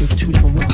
with two different worlds.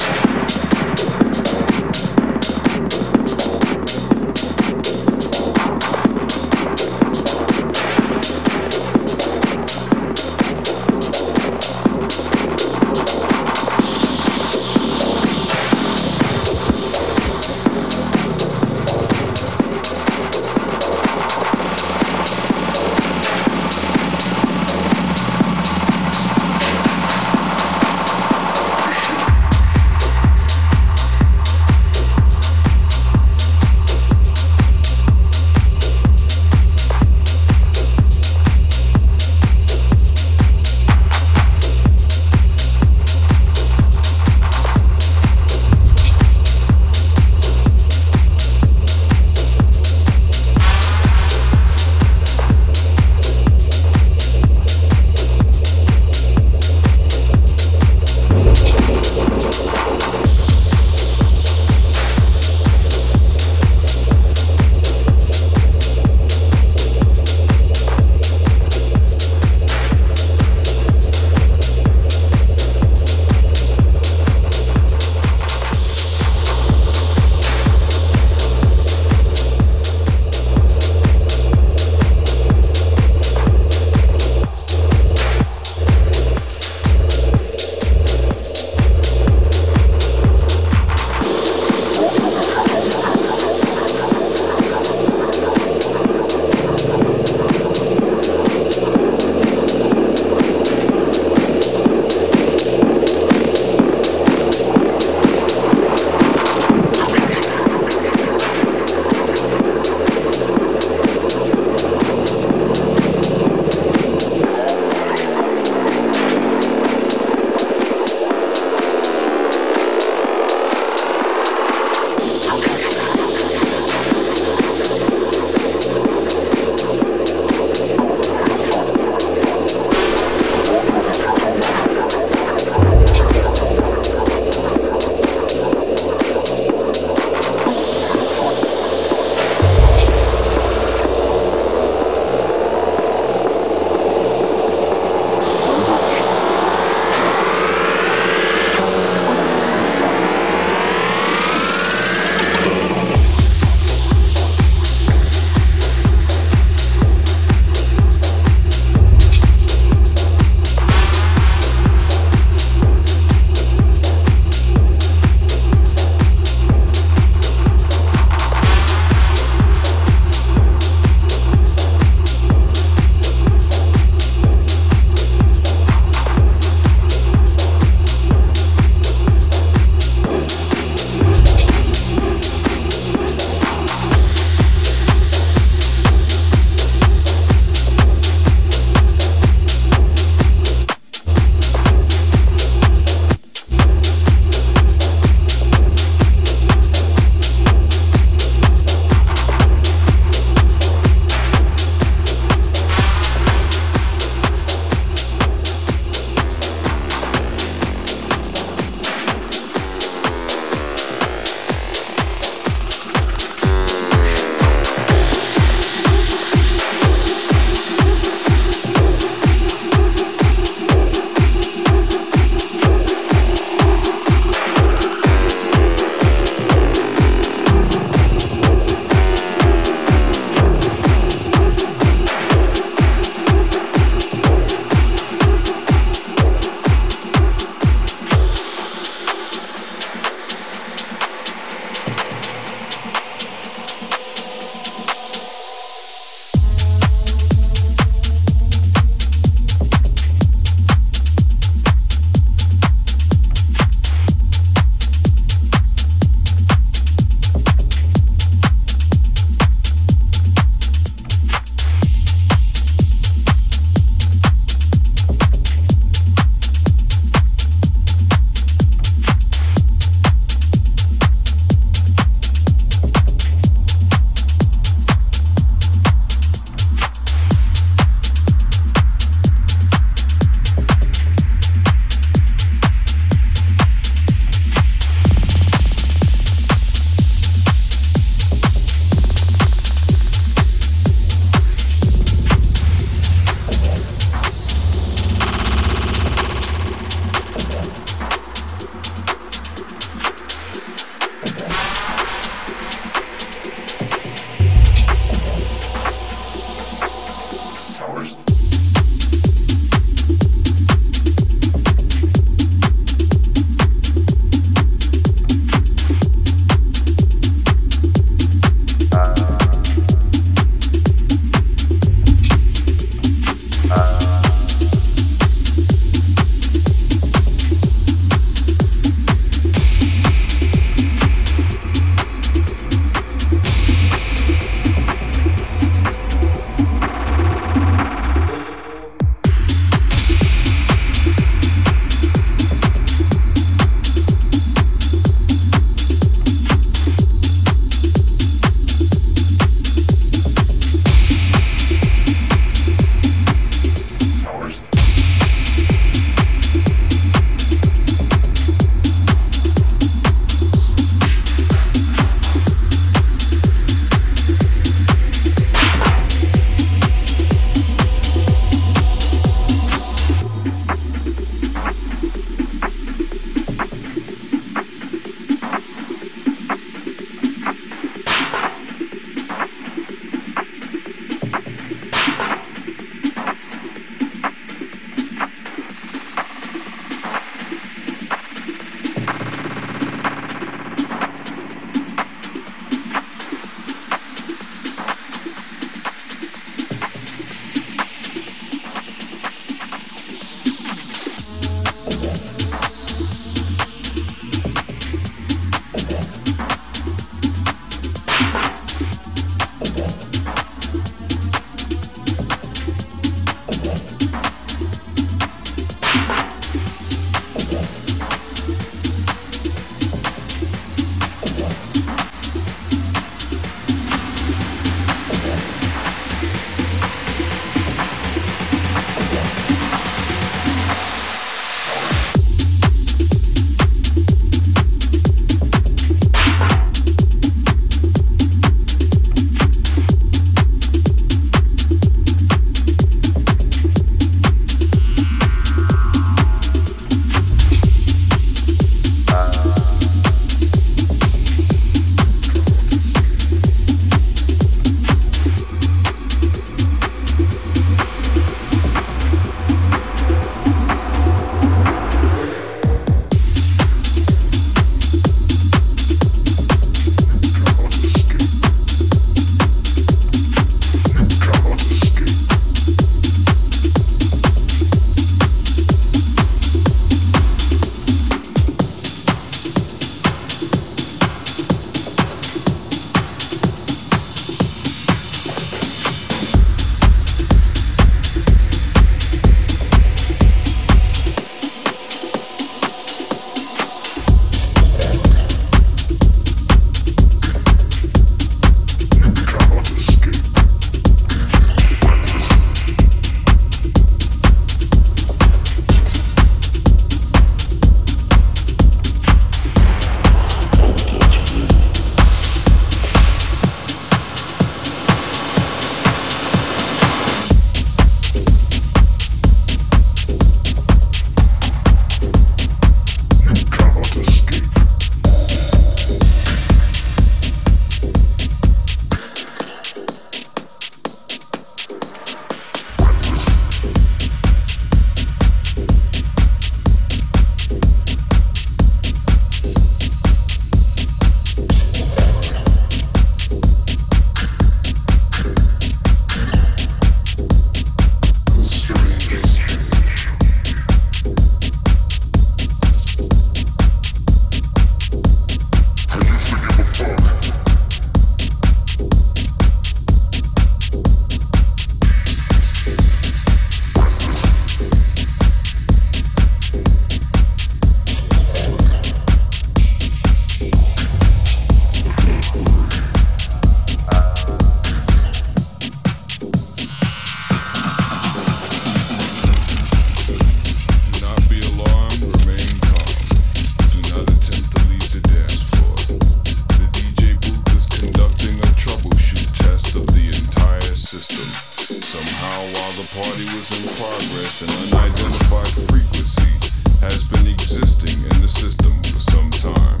the party was in progress. An unidentified frequency has been existing in the system for some time.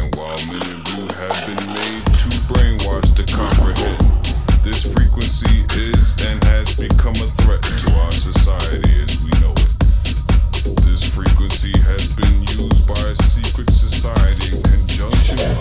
And while many of you have been made too brainwashed to comprehend, this frequency is and has become a threat to our society as we know it. This frequency has been used by a secret society in conjunction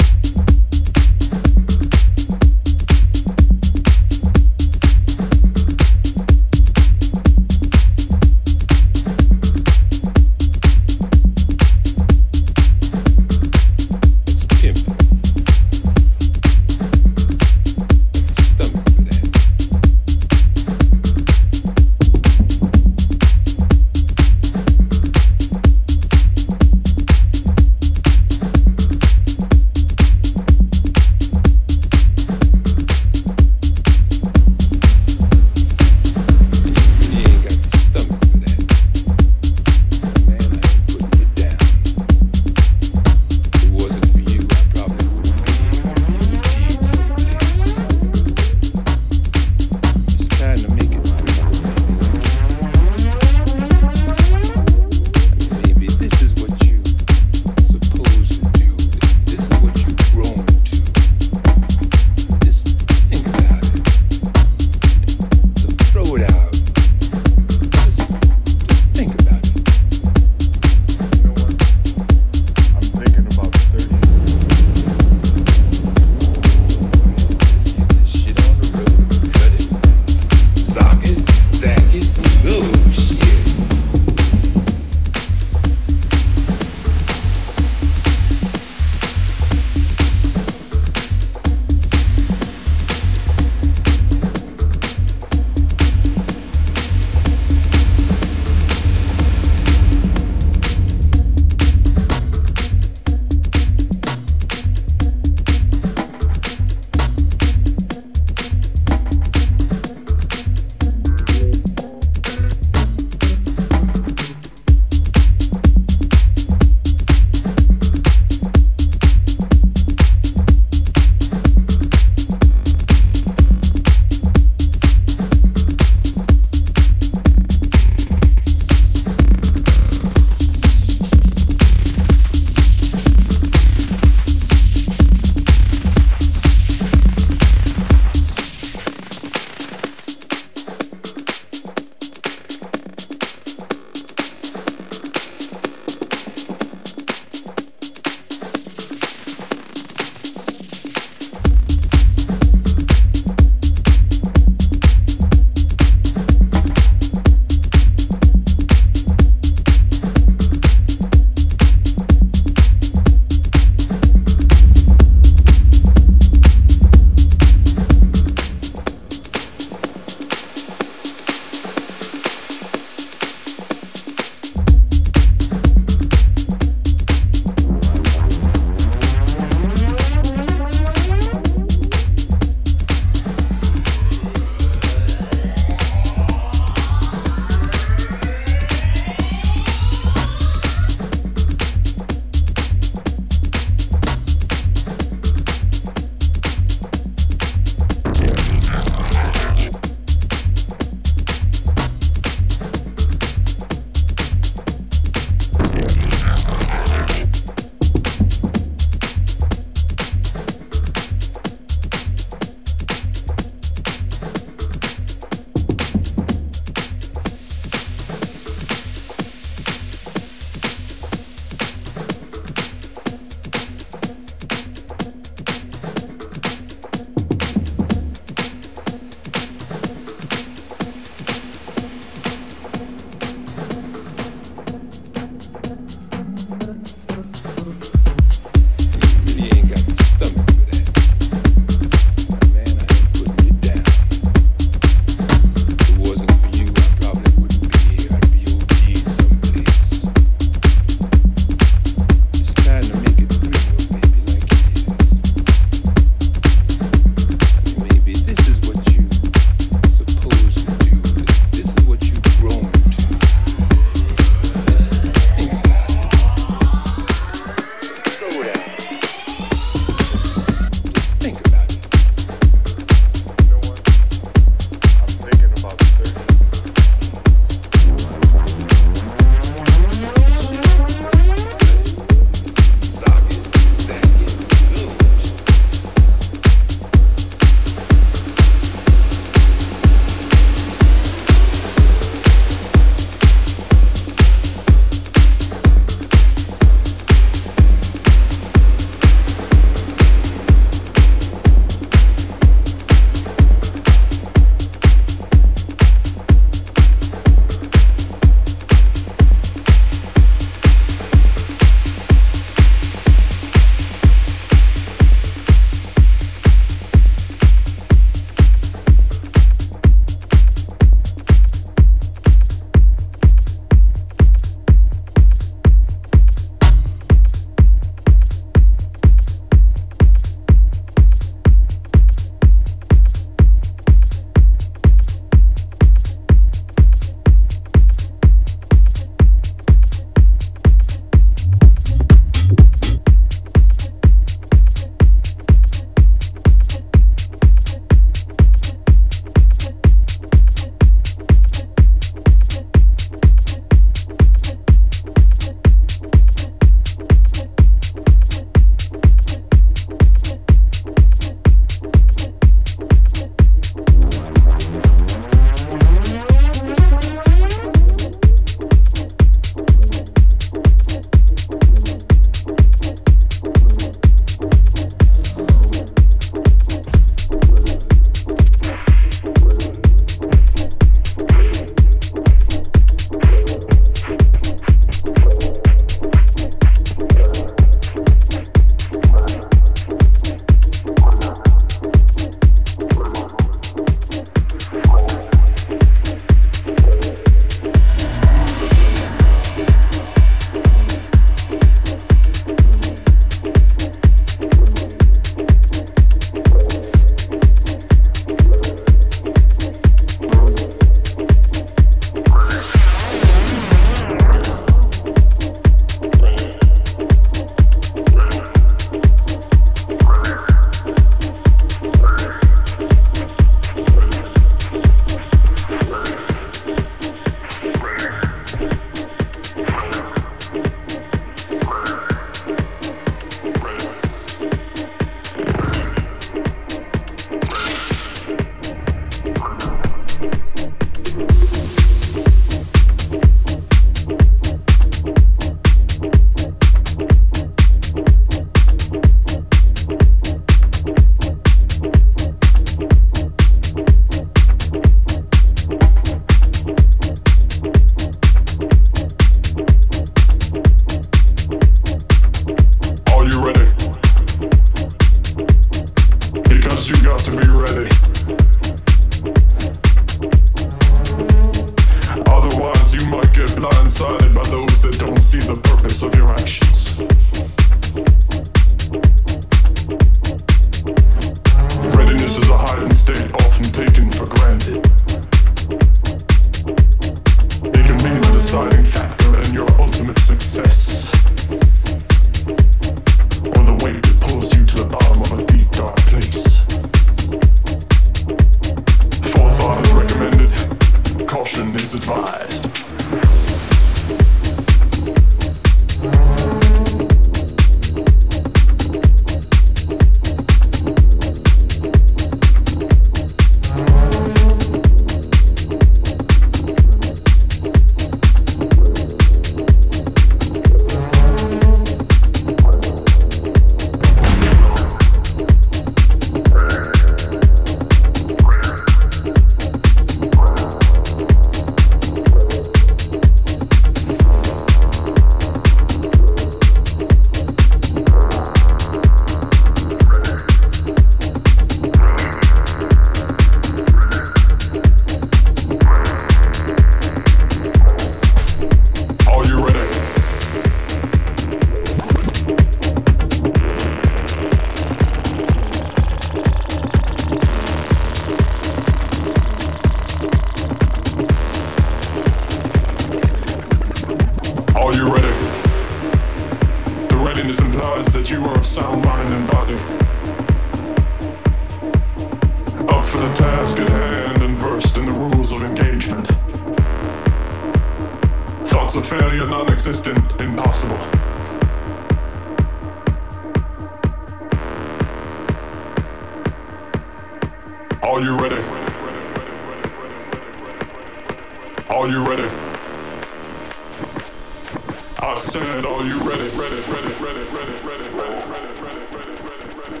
I said, are you ready, ready, ready, ready, ready, ready, ready, ready, ready, ready, ready, ready, ready,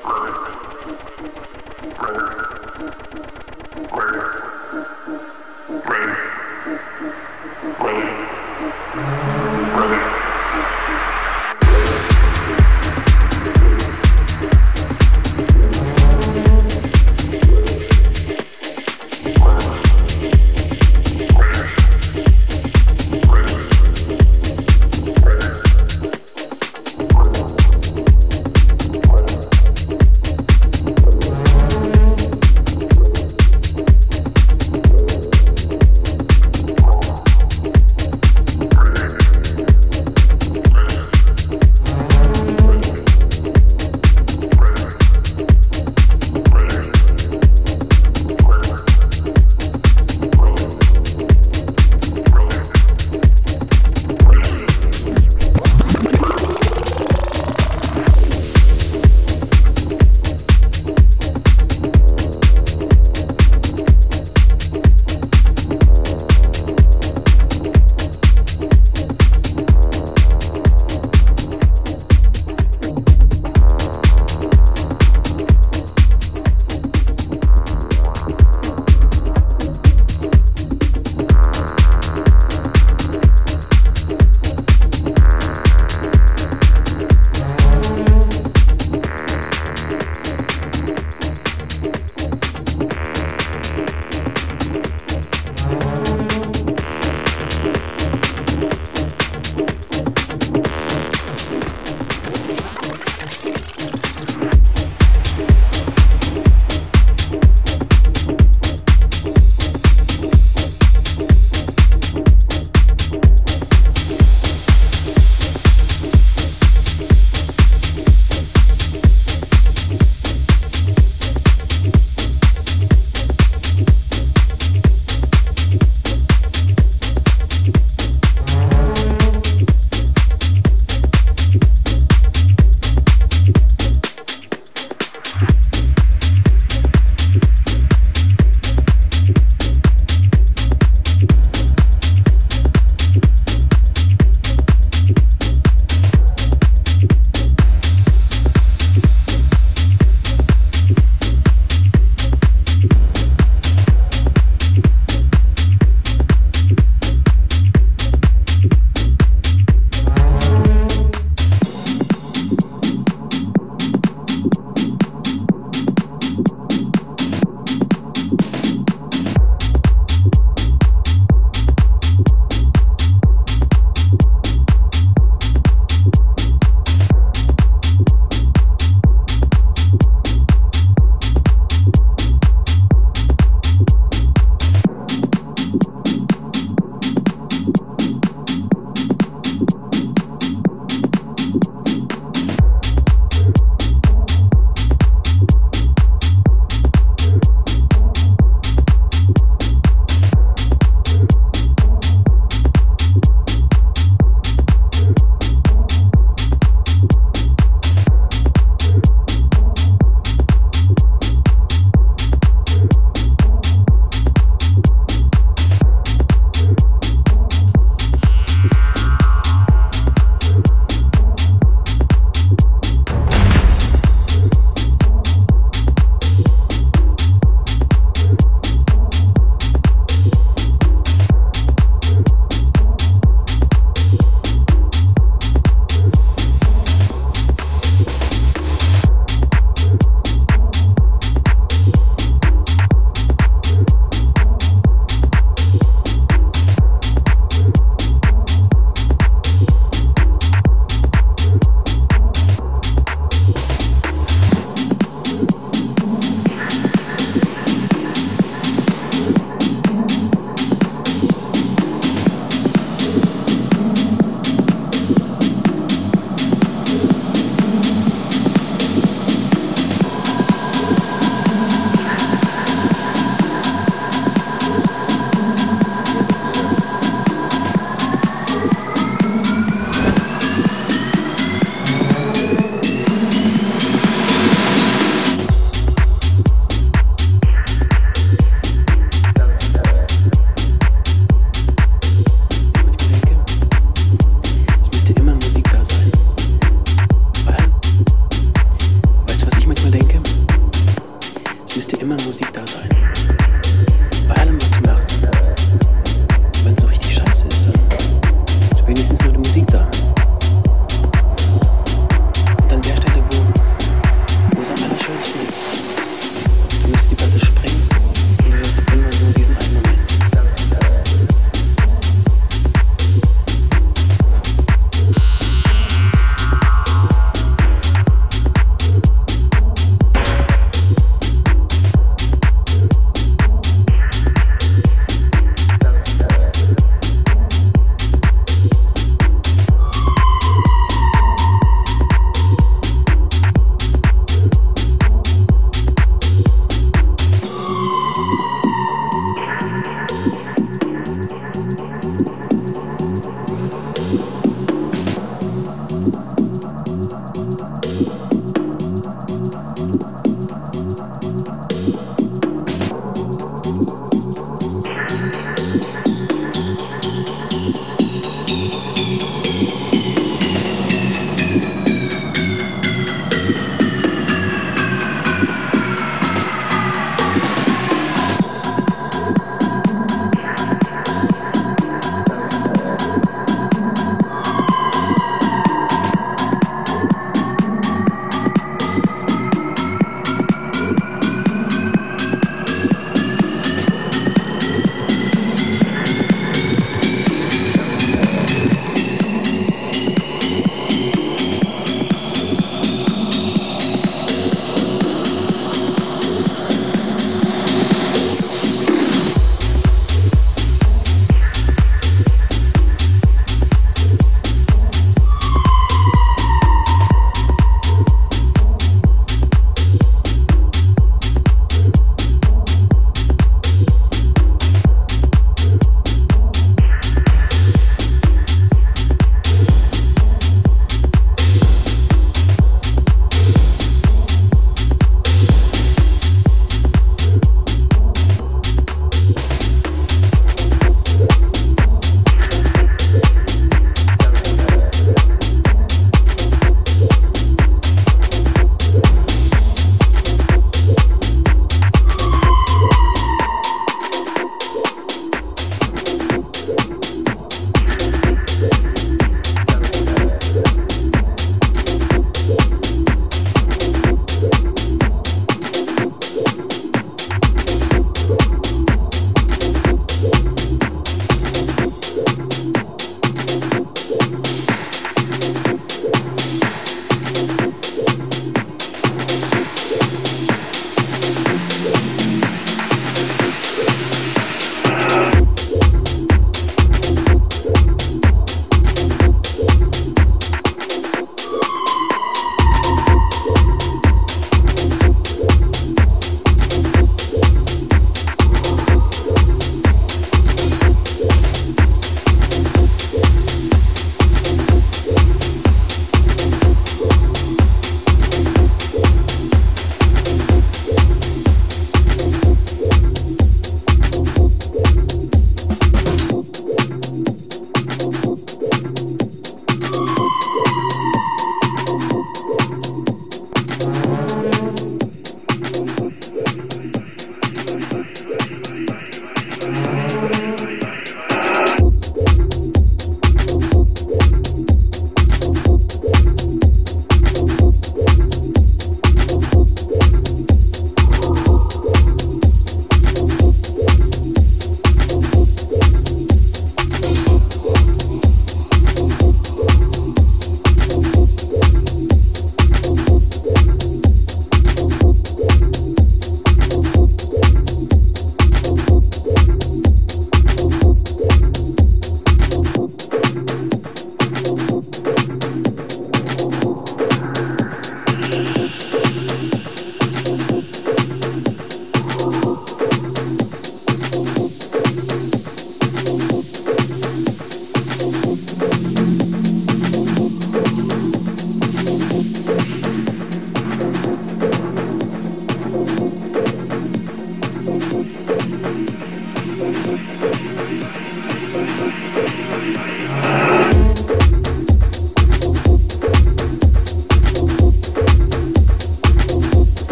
ready, ready,